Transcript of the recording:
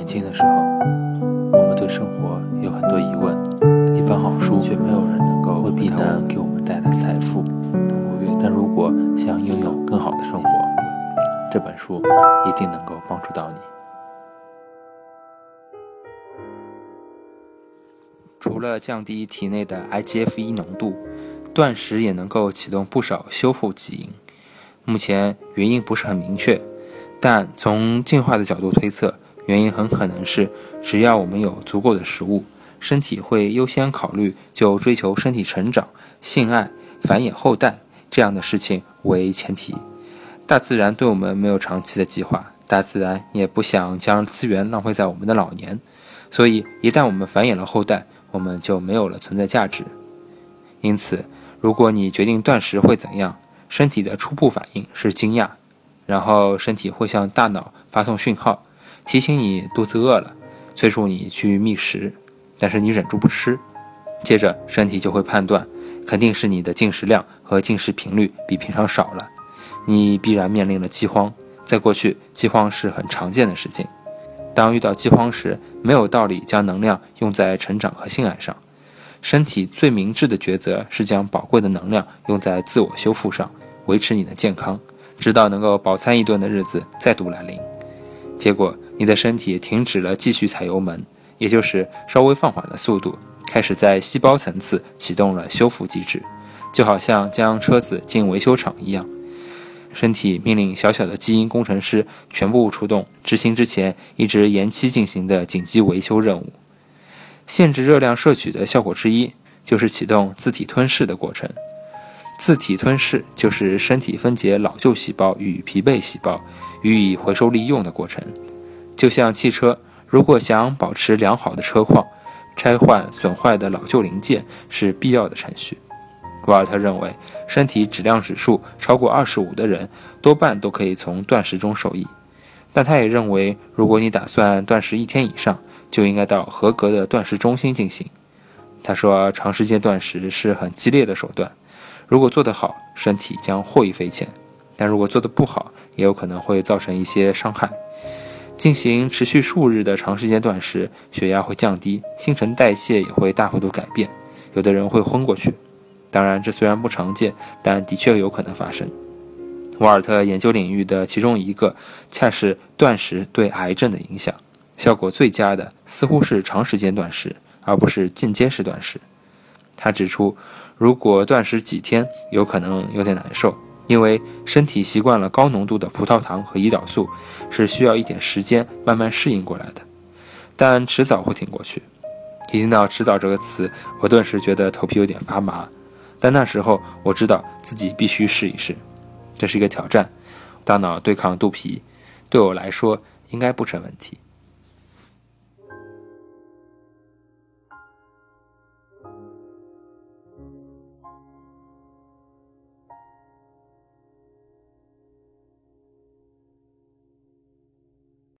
年轻的时候，我们对生活有很多疑问，一本好书却没有人能够为避难给我们带来财富。但如果想拥有更好的生活，这本书一定能够帮助到你。除了降低体内的 IGF-1 浓度，断食也能够启动不少修复基因。目前原因不是很明确，但从进化的角度推测，原因很可能是只要我们有足够的食物，身体会优先考虑就追求身体成长、性爱、繁衍后代这样的事情为前提。大自然对我们没有长期的计划，大自然也不想将资源浪费在我们的老年，所以一旦我们繁衍了后代，我们就没有了存在价值。因此，如果你决定断食会怎样，身体的初步反应是惊讶，然后身体会向大脑发送讯号，提醒你肚子饿了，催促你去觅食，但是你忍住不吃。接着，身体就会判断，肯定是你的进食量和进食频率比平常少了，你必然面临了饥荒。在过去，饥荒是很常见的事情。当遇到饥荒时，没有道理将能量用在成长和性爱上。身体最明智的抉择是将宝贵的能量用在自我修复上，维持你的健康，直到能够饱餐一顿的日子再度来临。结果，你的身体停止了继续踩油门，也就是稍微放缓了速度，开始在细胞层次启动了修复机制，就好像将车子进维修厂一样。身体命令小小的基因工程师全部出动，执行之前一直延期进行的紧急维修任务。限制热量摄取的效果之一，就是启动自体吞噬的过程。自体吞噬就是身体分解老旧细胞与疲惫细胞，予以回收利用的过程。就像汽车，如果想保持良好的车况，拆换损坏的老旧零件是必要的程序。瓦尔特认为，身体质量指数超过二十五的人，多半都可以从断食中受益。但他也认为，如果你打算断食一天以上，就应该到合格的断食中心进行。他说，长时间断食是很激烈的手段，如果做得好，身体将获益匪浅；但如果做得不好，也有可能会造成一些伤害。进行持续数日的长时间断食，血压会降低，新陈代谢也会大幅度改变，有的人会昏过去。当然，这虽然不常见，但的确有可能发生。瓦尔特研究领域的其中一个，恰是断食对癌症的影响。效果最佳的似乎是长时间断食，而不是进阶式断食。他指出，如果断食几天，有可能有点难受，因为身体习惯了高浓度的葡萄糖和胰岛素，是需要一点时间慢慢适应过来的。但迟早会挺过去。一听到“迟早”这个词，我顿时觉得头皮有点发麻。但那时候我知道自己必须试一试，这是一个挑战。大脑对抗肚皮，对我来说应该不成问题。